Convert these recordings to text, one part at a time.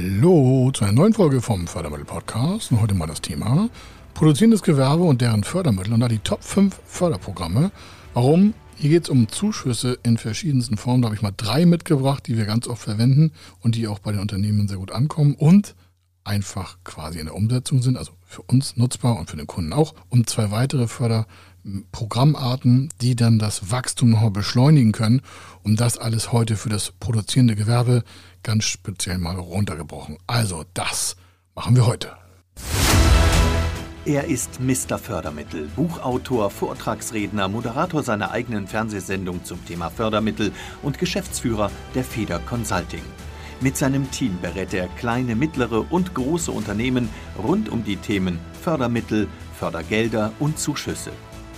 Hallo zu einer neuen Folge vom Fördermittel Podcast. Und heute mal das Thema produzierendes Gewerbe und deren Fördermittel und da die Top 5 Förderprogramme. Warum? Hier geht es um Zuschüsse in verschiedensten Formen. Da habe ich mal drei mitgebracht, die wir ganz oft verwenden und die auch bei den Unternehmen sehr gut ankommen und einfach quasi in der Umsetzung sind, also für uns nutzbar und für den Kunden auch. Und zwei weitere Förderprogrammarten, die dann das Wachstum noch beschleunigen können. Und das alles heute für das produzierende Gewerbe ganz speziell mal runtergebrochen. Also das machen wir heute. Er ist Mr. Fördermittel, Buchautor, Vortragsredner, Moderator seiner eigenen Fernsehsendung zum Thema Fördermittel und Geschäftsführer der Feder Consulting. Mit seinem Team berät er kleine, mittlere und große Unternehmen rund um die Themen Fördermittel, Fördergelder und Zuschüsse.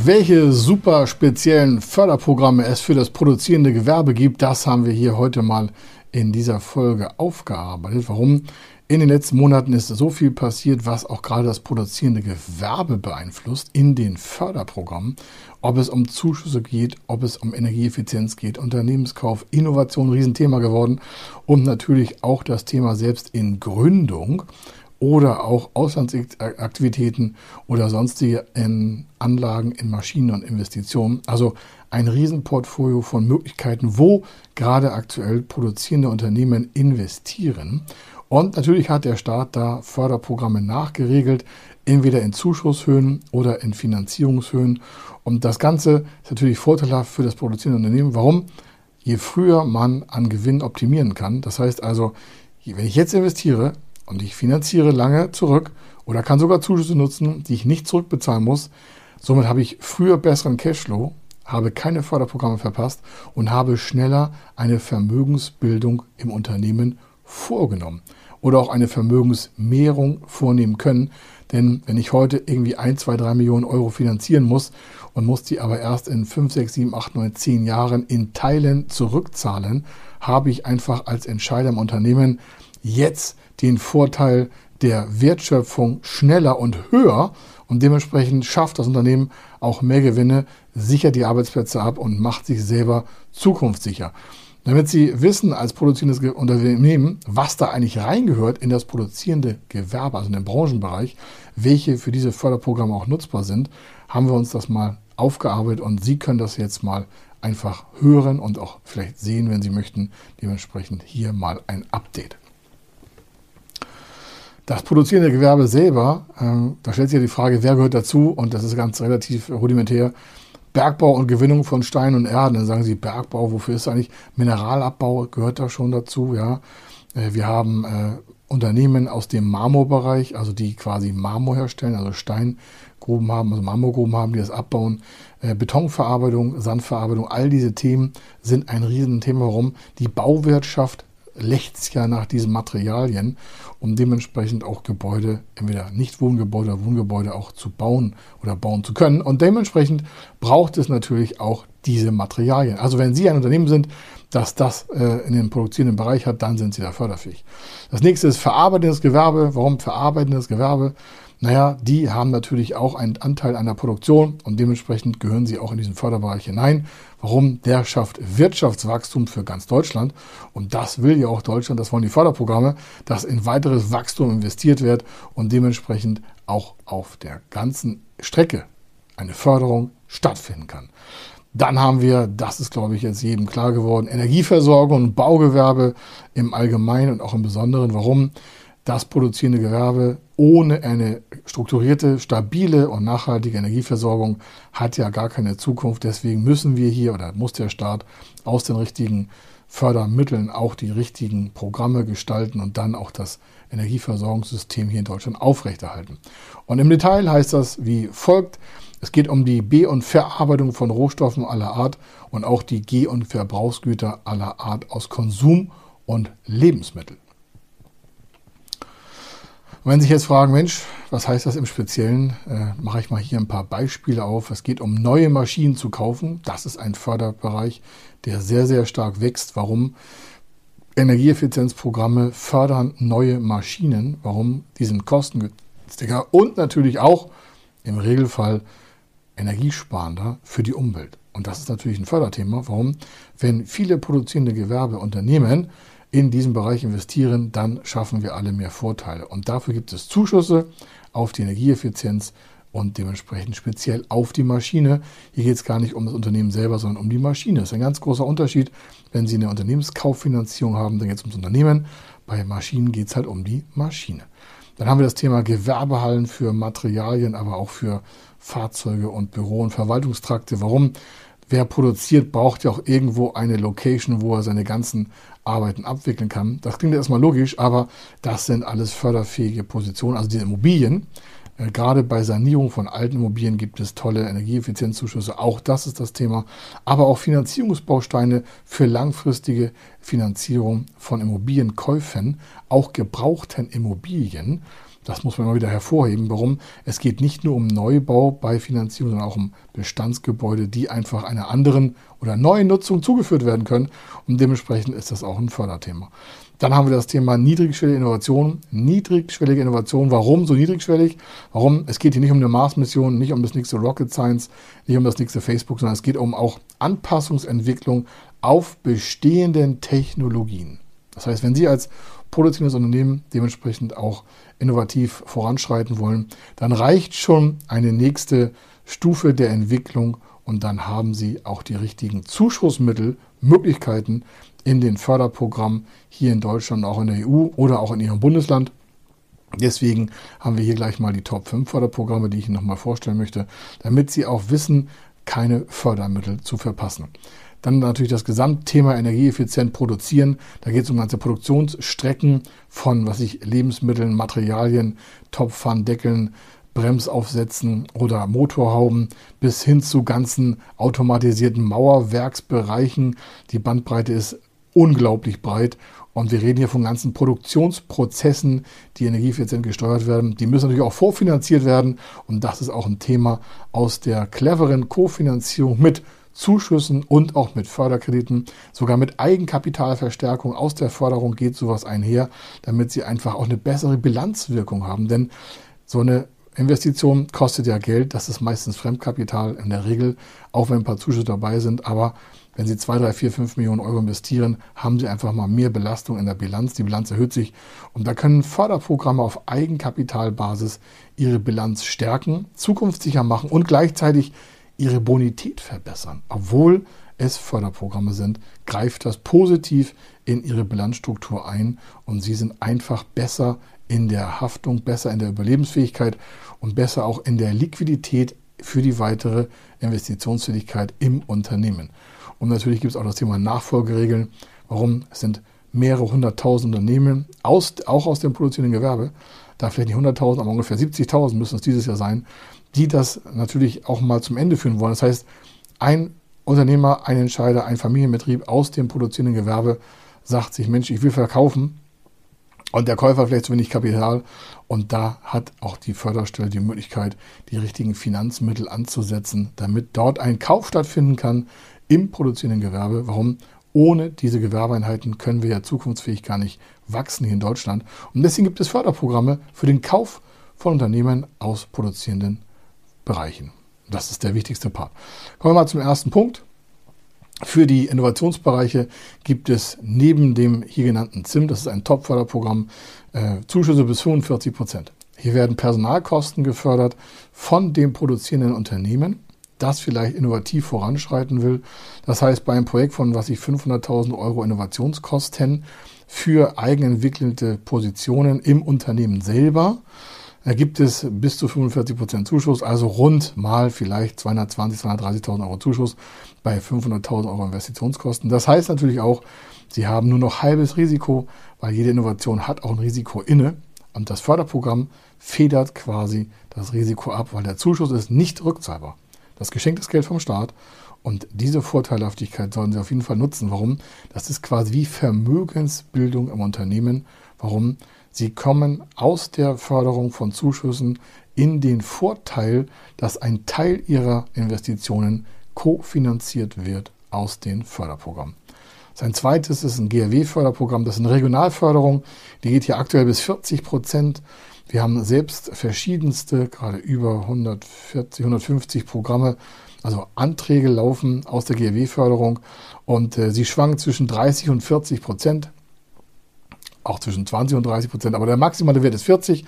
Welche super speziellen Förderprogramme es für das produzierende Gewerbe gibt, das haben wir hier heute mal in dieser Folge aufgearbeitet. Warum? In den letzten Monaten ist so viel passiert, was auch gerade das produzierende Gewerbe beeinflusst in den Förderprogrammen. Ob es um Zuschüsse geht, ob es um Energieeffizienz geht, Unternehmenskauf, Innovation, Riesenthema geworden und natürlich auch das Thema selbst in Gründung oder auch Auslandsaktivitäten oder sonstige in Anlagen in Maschinen und Investitionen. Also ein Riesenportfolio von Möglichkeiten, wo gerade aktuell produzierende Unternehmen investieren. Und natürlich hat der Staat da Förderprogramme nachgeregelt, entweder in Zuschusshöhen oder in Finanzierungshöhen. Und das Ganze ist natürlich vorteilhaft für das produzierende Unternehmen. Warum? Je früher man an Gewinn optimieren kann, das heißt also, wenn ich jetzt investiere, und ich finanziere lange zurück oder kann sogar Zuschüsse nutzen, die ich nicht zurückbezahlen muss. Somit habe ich früher besseren Cashflow, habe keine Förderprogramme verpasst und habe schneller eine Vermögensbildung im Unternehmen vorgenommen oder auch eine Vermögensmehrung vornehmen können. Denn wenn ich heute irgendwie 1, 2, 3 Millionen Euro finanzieren muss und muss die aber erst in 5, 6, 7, 8, 9, 10 Jahren in Teilen zurückzahlen, habe ich einfach als Entscheider im Unternehmen jetzt den Vorteil der Wertschöpfung schneller und höher und dementsprechend schafft das Unternehmen auch mehr Gewinne, sichert die Arbeitsplätze ab und macht sich selber zukunftssicher. Damit Sie wissen als produzierendes Unternehmen, was da eigentlich reingehört in das produzierende Gewerbe, also in den Branchenbereich, welche für diese Förderprogramme auch nutzbar sind, haben wir uns das mal aufgearbeitet und Sie können das jetzt mal einfach hören und auch vielleicht sehen, wenn Sie möchten. Dementsprechend hier mal ein Update. Das produzierende Gewerbe selber, äh, da stellt sich ja die Frage, wer gehört dazu? Und das ist ganz relativ rudimentär. Bergbau und Gewinnung von Stein und Erden. Dann sagen Sie, Bergbau, wofür ist eigentlich? Mineralabbau gehört da schon dazu, ja. Äh, wir haben äh, Unternehmen aus dem Marmorbereich, also die quasi Marmor herstellen, also Steingruben haben, also Marmorgruben haben, die das abbauen. Äh, Betonverarbeitung, Sandverarbeitung, all diese Themen sind ein Riesenthema. Warum? Die Bauwirtschaft lechzt ja nach diesen Materialien, um dementsprechend auch Gebäude, entweder nicht Wohngebäude oder Wohngebäude auch zu bauen oder bauen zu können. Und dementsprechend braucht es natürlich auch diese Materialien. Also wenn Sie ein Unternehmen sind, das das äh, in den produzierenden Bereich hat, dann sind Sie da förderfähig. Das nächste ist verarbeitendes Gewerbe. Warum verarbeitendes Gewerbe? Naja, die haben natürlich auch einen Anteil an der Produktion und dementsprechend gehören sie auch in diesen Förderbereich hinein. Warum? Der schafft Wirtschaftswachstum für ganz Deutschland und das will ja auch Deutschland, das wollen die Förderprogramme, dass in weiteres Wachstum investiert wird und dementsprechend auch auf der ganzen Strecke eine Förderung stattfinden kann. Dann haben wir, das ist glaube ich jetzt jedem klar geworden, Energieversorgung und Baugewerbe im Allgemeinen und auch im Besonderen. Warum? das produzierende Gewerbe ohne eine strukturierte, stabile und nachhaltige Energieversorgung hat ja gar keine Zukunft. Deswegen müssen wir hier oder muss der Staat aus den richtigen Fördermitteln auch die richtigen Programme gestalten und dann auch das Energieversorgungssystem hier in Deutschland aufrechterhalten. Und im Detail heißt das wie folgt. Es geht um die Be- und Verarbeitung von Rohstoffen aller Art und auch die Geh- und Verbrauchsgüter aller Art aus Konsum und Lebensmitteln. Und wenn Sie sich jetzt fragen, Mensch, was heißt das im Speziellen, äh, mache ich mal hier ein paar Beispiele auf. Es geht um neue Maschinen zu kaufen. Das ist ein Förderbereich, der sehr, sehr stark wächst. Warum? Energieeffizienzprogramme fördern neue Maschinen. Warum? Die sind kostengünstiger und natürlich auch im Regelfall energiesparender für die Umwelt. Und das ist natürlich ein Förderthema. Warum? Wenn viele produzierende Gewerbeunternehmen in diesem Bereich investieren, dann schaffen wir alle mehr Vorteile. Und dafür gibt es Zuschüsse auf die Energieeffizienz und dementsprechend speziell auf die Maschine. Hier geht es gar nicht um das Unternehmen selber, sondern um die Maschine. Das ist ein ganz großer Unterschied. Wenn Sie eine Unternehmenskauffinanzierung haben, dann geht es ums Unternehmen. Bei Maschinen geht es halt um die Maschine. Dann haben wir das Thema Gewerbehallen für Materialien, aber auch für Fahrzeuge und Büro- und Verwaltungstrakte. Warum? Wer produziert, braucht ja auch irgendwo eine Location, wo er seine ganzen Arbeiten abwickeln kann. Das klingt erstmal logisch, aber das sind alles förderfähige Positionen, also diese Immobilien. Äh, gerade bei Sanierung von alten Immobilien gibt es tolle Energieeffizienzzuschüsse. Auch das ist das Thema. Aber auch Finanzierungsbausteine für langfristige Finanzierung von Immobilienkäufen, auch gebrauchten Immobilien. Das muss man immer wieder hervorheben. Warum? Es geht nicht nur um Neubau bei Finanzierung, sondern auch um Bestandsgebäude, die einfach einer anderen oder neuen Nutzung zugeführt werden können. Und dementsprechend ist das auch ein Förderthema. Dann haben wir das Thema niedrigschwellige Innovation. Niedrigschwellige Innovation. Warum so niedrigschwellig? Warum? Es geht hier nicht um eine Mars-Mission, nicht um das nächste Rocket Science, nicht um das nächste Facebook, sondern es geht um auch Anpassungsentwicklung auf bestehenden Technologien. Das heißt, wenn Sie als produzierendes Unternehmen dementsprechend auch innovativ voranschreiten wollen, dann reicht schon eine nächste Stufe der Entwicklung und dann haben Sie auch die richtigen Zuschussmittel, Möglichkeiten in den Förderprogrammen hier in Deutschland, auch in der EU oder auch in Ihrem Bundesland. Deswegen haben wir hier gleich mal die Top 5 Förderprogramme, die ich Ihnen nochmal vorstellen möchte, damit Sie auch wissen, keine Fördermittel zu verpassen. Dann natürlich das Gesamtthema energieeffizient produzieren. Da geht es um ganze Produktionsstrecken von, was ich, Lebensmitteln, Materialien, Topfern, Deckeln, Bremsaufsätzen oder Motorhauben bis hin zu ganzen automatisierten Mauerwerksbereichen. Die Bandbreite ist unglaublich breit und wir reden hier von ganzen Produktionsprozessen, die energieeffizient gesteuert werden. Die müssen natürlich auch vorfinanziert werden und das ist auch ein Thema aus der cleveren Kofinanzierung mit Zuschüssen und auch mit Förderkrediten, sogar mit Eigenkapitalverstärkung aus der Förderung geht sowas einher, damit sie einfach auch eine bessere Bilanzwirkung haben. Denn so eine Investition kostet ja Geld, das ist meistens Fremdkapital in der Regel, auch wenn ein paar Zuschüsse dabei sind. Aber wenn Sie 2, 3, 4, 5 Millionen Euro investieren, haben Sie einfach mal mehr Belastung in der Bilanz. Die Bilanz erhöht sich und da können Förderprogramme auf Eigenkapitalbasis Ihre Bilanz stärken, zukunftssicher machen und gleichzeitig ihre Bonität verbessern. Obwohl es Förderprogramme sind, greift das positiv in ihre Bilanzstruktur ein und sie sind einfach besser in der Haftung, besser in der Überlebensfähigkeit und besser auch in der Liquidität für die weitere Investitionsfähigkeit im Unternehmen. Und natürlich gibt es auch das Thema Nachfolgeregeln. Warum? Es sind mehrere hunderttausend Unternehmen, aus, auch aus dem produzierenden Gewerbe, da vielleicht nicht 100.000, aber ungefähr 70.000 müssen es dieses Jahr sein, die das natürlich auch mal zum Ende führen wollen. Das heißt, ein Unternehmer, ein Entscheider, ein Familienbetrieb aus dem produzierenden Gewerbe sagt sich, Mensch, ich will verkaufen und der Käufer vielleicht zu wenig Kapital und da hat auch die Förderstelle die Möglichkeit, die richtigen Finanzmittel anzusetzen, damit dort ein Kauf stattfinden kann im produzierenden Gewerbe. Warum? Ohne diese Gewerbeeinheiten können wir ja zukunftsfähig gar nicht wachsen hier in Deutschland. Und deswegen gibt es Förderprogramme für den Kauf von Unternehmen aus produzierenden Bereichen. Das ist der wichtigste Part. Kommen wir mal zum ersten Punkt. Für die Innovationsbereiche gibt es neben dem hier genannten ZIM, das ist ein Top-Förderprogramm, äh, Zuschüsse bis 45 Prozent. Hier werden Personalkosten gefördert von dem produzierenden Unternehmen, das vielleicht innovativ voranschreiten will. Das heißt, bei einem Projekt von, was ich 500.000 Euro Innovationskosten für eigenentwickelte Positionen im Unternehmen selber da gibt es bis zu 45% Zuschuss, also rund mal vielleicht 220.000, 230.000 Euro Zuschuss bei 500.000 Euro Investitionskosten. Das heißt natürlich auch, Sie haben nur noch halbes Risiko, weil jede Innovation hat auch ein Risiko inne. Und das Förderprogramm federt quasi das Risiko ab, weil der Zuschuss ist nicht rückzahlbar. Das geschenktes Geld vom Staat. Und diese Vorteilhaftigkeit sollen Sie auf jeden Fall nutzen. Warum? Das ist quasi wie Vermögensbildung im Unternehmen. Warum? Sie kommen aus der Förderung von Zuschüssen in den Vorteil, dass ein Teil ihrer Investitionen kofinanziert wird aus den Förderprogrammen. Sein zweites ist ein GRW-Förderprogramm, das ist eine Regionalförderung, die geht hier aktuell bis 40 Prozent. Wir haben selbst verschiedenste, gerade über 140, 150 Programme, also Anträge laufen aus der GRW-Förderung und äh, sie schwanken zwischen 30 und 40 Prozent auch zwischen 20 und 30 Prozent, aber der maximale Wert ist 40.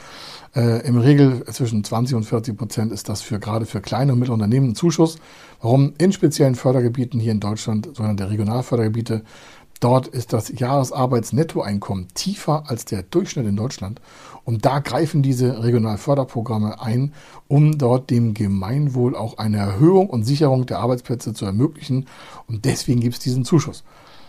Äh, Im Regel zwischen 20 und 40 Prozent ist das für gerade für kleine und mittlere Unternehmen ein Zuschuss. Warum? In speziellen Fördergebieten hier in Deutschland, sogenannte Regionalfördergebiete, dort ist das Jahresarbeitsnettoeinkommen tiefer als der Durchschnitt in Deutschland. Und da greifen diese Regionalförderprogramme ein, um dort dem Gemeinwohl auch eine Erhöhung und Sicherung der Arbeitsplätze zu ermöglichen. Und deswegen gibt es diesen Zuschuss.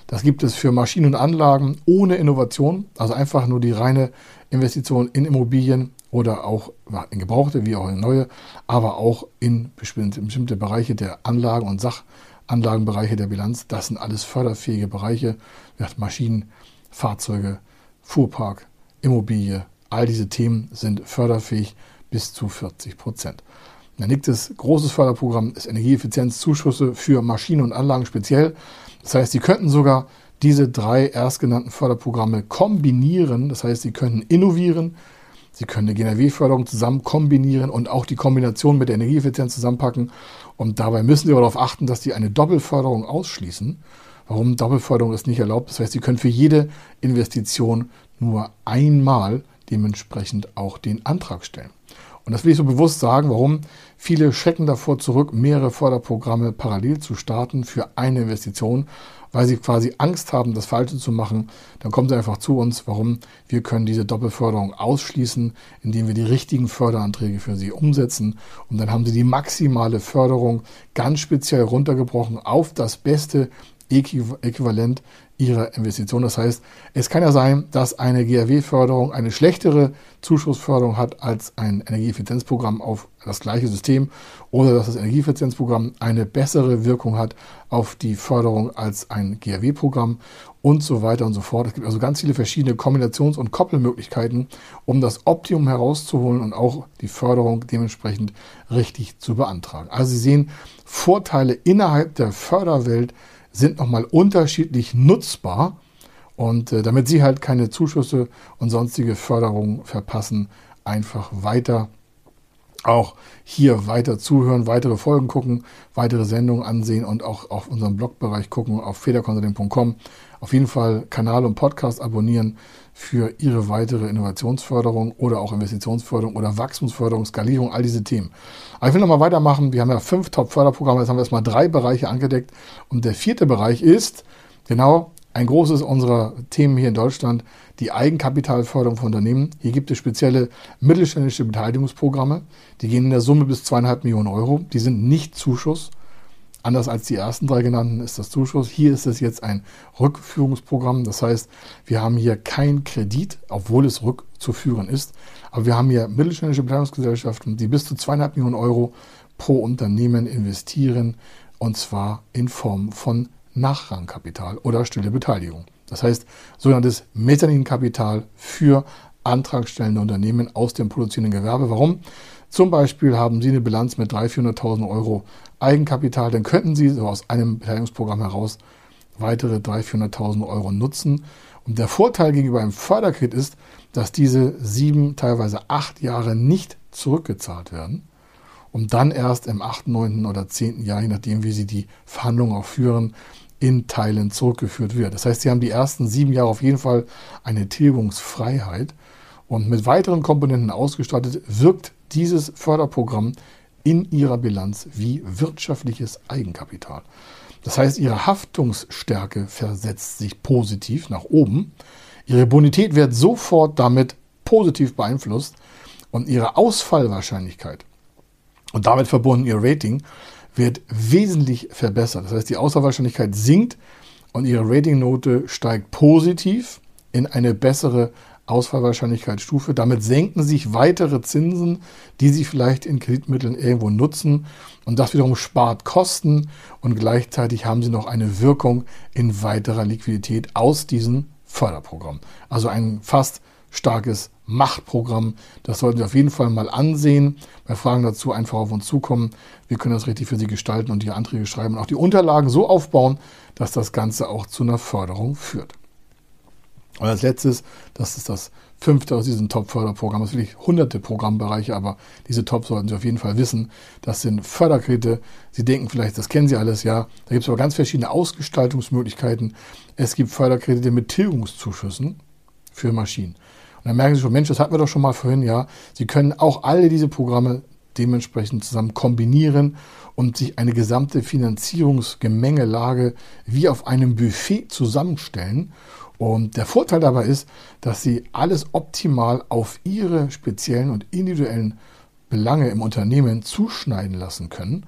Das gibt es für Maschinen und Anlagen ohne Innovation, also einfach nur die reine Investition in Immobilien oder auch in gebrauchte wie auch in neue, aber auch in bestimmte, Bereiche der Anlagen und Sachanlagenbereiche der Bilanz. Das sind alles förderfähige Bereiche. Maschinen, Fahrzeuge, Fuhrpark, Immobilie, all diese Themen sind förderfähig bis zu 40 Prozent. Ein nächstes großes Förderprogramm ist Energieeffizienzzuschüsse für Maschinen und Anlagen speziell. Das heißt, Sie könnten sogar diese drei erstgenannten Förderprogramme kombinieren. Das heißt, Sie könnten innovieren, Sie können eine GNRW-Förderung zusammen kombinieren und auch die Kombination mit der Energieeffizienz zusammenpacken. Und dabei müssen Sie aber darauf achten, dass Sie eine Doppelförderung ausschließen. Warum? Doppelförderung ist nicht erlaubt. Das heißt, Sie können für jede Investition nur einmal dementsprechend auch den Antrag stellen. Und das will ich so bewusst sagen, warum viele schrecken davor zurück, mehrere Förderprogramme parallel zu starten für eine Investition, weil sie quasi Angst haben, das Falsche zu machen. Dann kommen sie einfach zu uns, warum wir können diese Doppelförderung ausschließen, indem wir die richtigen Förderanträge für sie umsetzen. Und dann haben sie die maximale Förderung ganz speziell runtergebrochen auf das beste Äquivalent ihrer Investition. Das heißt, es kann ja sein, dass eine GRW-Förderung eine schlechtere Zuschussförderung hat als ein Energieeffizienzprogramm auf das gleiche System oder dass das Energieeffizienzprogramm eine bessere Wirkung hat auf die Förderung als ein GRW-Programm und so weiter und so fort. Es gibt also ganz viele verschiedene Kombinations- und Koppelmöglichkeiten, um das Optimum herauszuholen und auch die Förderung dementsprechend richtig zu beantragen. Also Sie sehen Vorteile innerhalb der Förderwelt sind nochmal unterschiedlich nutzbar. Und äh, damit Sie halt keine Zuschüsse und sonstige Förderungen verpassen, einfach weiter auch hier weiter zuhören, weitere Folgen gucken, weitere Sendungen ansehen und auch auf unserem Blogbereich gucken auf federkonsulting.com. Auf jeden Fall Kanal und Podcast abonnieren für Ihre weitere Innovationsförderung oder auch Investitionsförderung oder Wachstumsförderung, Skalierung, all diese Themen. Aber ich will nochmal weitermachen. Wir haben ja fünf Top-Förderprogramme, jetzt haben wir erstmal drei Bereiche angedeckt. Und der vierte Bereich ist genau ein großes unserer Themen hier in Deutschland, die Eigenkapitalförderung von Unternehmen. Hier gibt es spezielle mittelständische Beteiligungsprogramme. Die gehen in der Summe bis zweieinhalb Millionen Euro. Die sind nicht Zuschuss. Anders als die ersten drei genannten ist das Zuschuss. Hier ist es jetzt ein Rückführungsprogramm. Das heißt, wir haben hier kein Kredit, obwohl es rückzuführen ist. Aber wir haben hier mittelständische Beteiligungsgesellschaften, die bis zu zweieinhalb Millionen Euro pro Unternehmen investieren. Und zwar in Form von Nachrangkapital oder stille Beteiligung. Das heißt, sogenanntes Mezzaninkapital für antragstellende Unternehmen aus dem produzierenden Gewerbe. Warum? Zum Beispiel haben Sie eine Bilanz mit 300.000, 400.000 Euro Eigenkapital, dann könnten Sie so aus einem Beteiligungsprogramm heraus weitere 300.000, 400.000 Euro nutzen. Und der Vorteil gegenüber einem Förderkredit ist, dass diese sieben, teilweise acht Jahre nicht zurückgezahlt werden und dann erst im achten, neunten oder zehnten Jahr, je nachdem, wie Sie die Verhandlungen auch führen, in Teilen zurückgeführt wird. Das heißt, Sie haben die ersten sieben Jahre auf jeden Fall eine Tilgungsfreiheit und mit weiteren Komponenten ausgestattet wirkt dieses Förderprogramm in ihrer Bilanz wie wirtschaftliches Eigenkapital. Das heißt, ihre Haftungsstärke versetzt sich positiv nach oben. Ihre Bonität wird sofort damit positiv beeinflusst und ihre Ausfallwahrscheinlichkeit und damit verbunden ihr Rating wird wesentlich verbessert. Das heißt, die Ausfallwahrscheinlichkeit sinkt und ihre Ratingnote steigt positiv in eine bessere Ausfallwahrscheinlichkeitsstufe. Damit senken sich weitere Zinsen, die Sie vielleicht in Kreditmitteln irgendwo nutzen. Und das wiederum spart Kosten und gleichzeitig haben Sie noch eine Wirkung in weiterer Liquidität aus diesem Förderprogramm. Also ein fast starkes Machtprogramm. Das sollten Sie auf jeden Fall mal ansehen. Bei Fragen dazu einfach auf uns zukommen. Wir können das richtig für Sie gestalten und die Anträge schreiben und auch die Unterlagen so aufbauen, dass das Ganze auch zu einer Förderung führt. Und als letztes, das ist das fünfte aus diesem Top-Förderprogramm. Das sind wirklich hunderte Programmbereiche, aber diese Top sollten Sie auf jeden Fall wissen. Das sind Förderkredite. Sie denken vielleicht, das kennen Sie alles, ja. Da gibt es aber ganz verschiedene Ausgestaltungsmöglichkeiten. Es gibt Förderkredite mit Tilgungszuschüssen für Maschinen. Und dann merken Sie schon, Mensch, das hatten wir doch schon mal vorhin, ja. Sie können auch alle diese Programme dementsprechend zusammen kombinieren und sich eine gesamte Finanzierungsgemengelage wie auf einem Buffet zusammenstellen. Und der Vorteil dabei ist, dass Sie alles optimal auf Ihre speziellen und individuellen Belange im Unternehmen zuschneiden lassen können.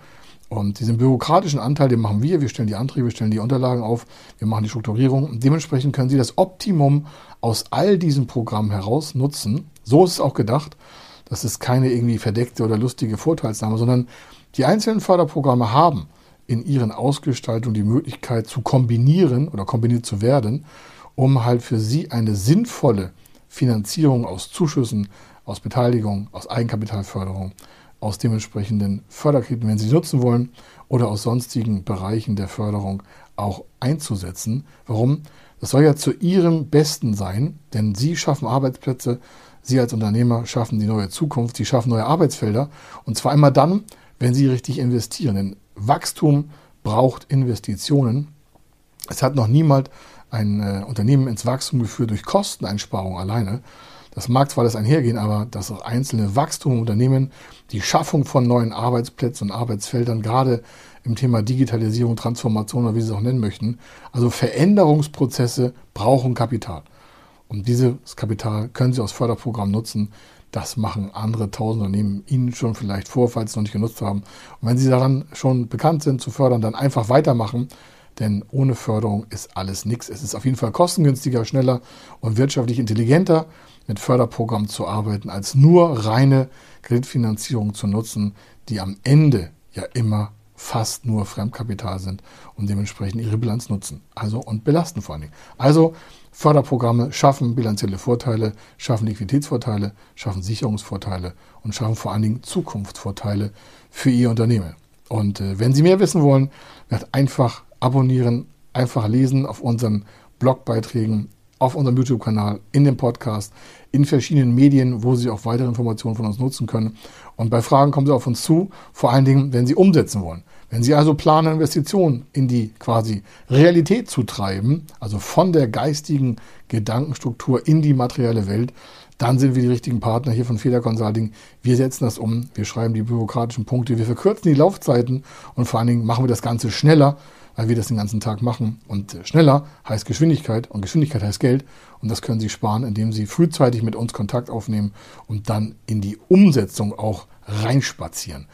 Und diesen bürokratischen Anteil, den machen wir. Wir stellen die Anträge, wir stellen die Unterlagen auf, wir machen die Strukturierung. Und dementsprechend können Sie das Optimum aus all diesen Programmen heraus nutzen. So ist es auch gedacht. Das ist keine irgendwie verdeckte oder lustige Vorteilsnahme, sondern die einzelnen Förderprogramme haben in ihren Ausgestaltungen die Möglichkeit zu kombinieren oder kombiniert zu werden, um halt für sie eine sinnvolle Finanzierung aus Zuschüssen, aus Beteiligung, aus Eigenkapitalförderung, aus dementsprechenden Förderkrediten, wenn sie nutzen wollen, oder aus sonstigen Bereichen der Förderung auch einzusetzen. Warum? Das soll ja zu ihrem Besten sein, denn sie schaffen Arbeitsplätze, sie als Unternehmer schaffen die neue Zukunft, sie schaffen neue Arbeitsfelder und zwar immer dann, wenn sie richtig investieren. Denn Wachstum braucht Investitionen. Es hat noch niemand ein äh, Unternehmen ins Wachstum geführt durch Kosteneinsparung alleine. Das mag zwar das einhergehen, aber das einzelne Wachstum im Unternehmen, die Schaffung von neuen Arbeitsplätzen und Arbeitsfeldern, gerade im Thema Digitalisierung, Transformation oder wie Sie es auch nennen möchten, also Veränderungsprozesse brauchen Kapital. Und dieses Kapital können Sie aus Förderprogrammen nutzen. Das machen andere tausend Unternehmen Ihnen schon vielleicht vor, falls Sie noch nicht genutzt haben. Und wenn Sie daran schon bekannt sind zu fördern, dann einfach weitermachen. Denn ohne Förderung ist alles nichts. Es ist auf jeden Fall kostengünstiger, schneller und wirtschaftlich intelligenter mit Förderprogrammen zu arbeiten, als nur reine Kreditfinanzierung zu nutzen, die am Ende ja immer fast nur Fremdkapital sind und dementsprechend ihre Bilanz nutzen. Also und belasten vor allen Dingen. Also Förderprogramme schaffen bilanzielle Vorteile, schaffen Liquiditätsvorteile, schaffen Sicherungsvorteile und schaffen vor allen Dingen Zukunftsvorteile für Ihr Unternehmen. Und äh, wenn Sie mehr wissen wollen, einfach abonnieren, einfach lesen auf unseren Blogbeiträgen auf unserem YouTube-Kanal, in dem Podcast, in verschiedenen Medien, wo Sie auch weitere Informationen von uns nutzen können. Und bei Fragen kommen Sie auf uns zu, vor allen Dingen, wenn Sie umsetzen wollen. Wenn Sie also planen, Investitionen in die quasi Realität zu treiben, also von der geistigen Gedankenstruktur in die materielle Welt, dann sind wir die richtigen Partner hier von Feder Consulting. Wir setzen das um, wir schreiben die bürokratischen Punkte, wir verkürzen die Laufzeiten und vor allen Dingen machen wir das Ganze schneller weil wir das den ganzen Tag machen. Und äh, schneller heißt Geschwindigkeit und Geschwindigkeit heißt Geld. Und das können Sie sparen, indem Sie frühzeitig mit uns Kontakt aufnehmen und dann in die Umsetzung auch reinspazieren.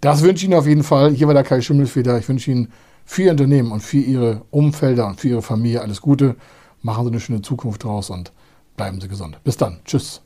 Das wünsche ich Ihnen auf jeden Fall. Hier war der Kai Schimmelfeder. Ich wünsche Ihnen für Ihr Unternehmen und für Ihre Umfelder und für Ihre Familie alles Gute. Machen Sie eine schöne Zukunft draus und bleiben Sie gesund. Bis dann. Tschüss.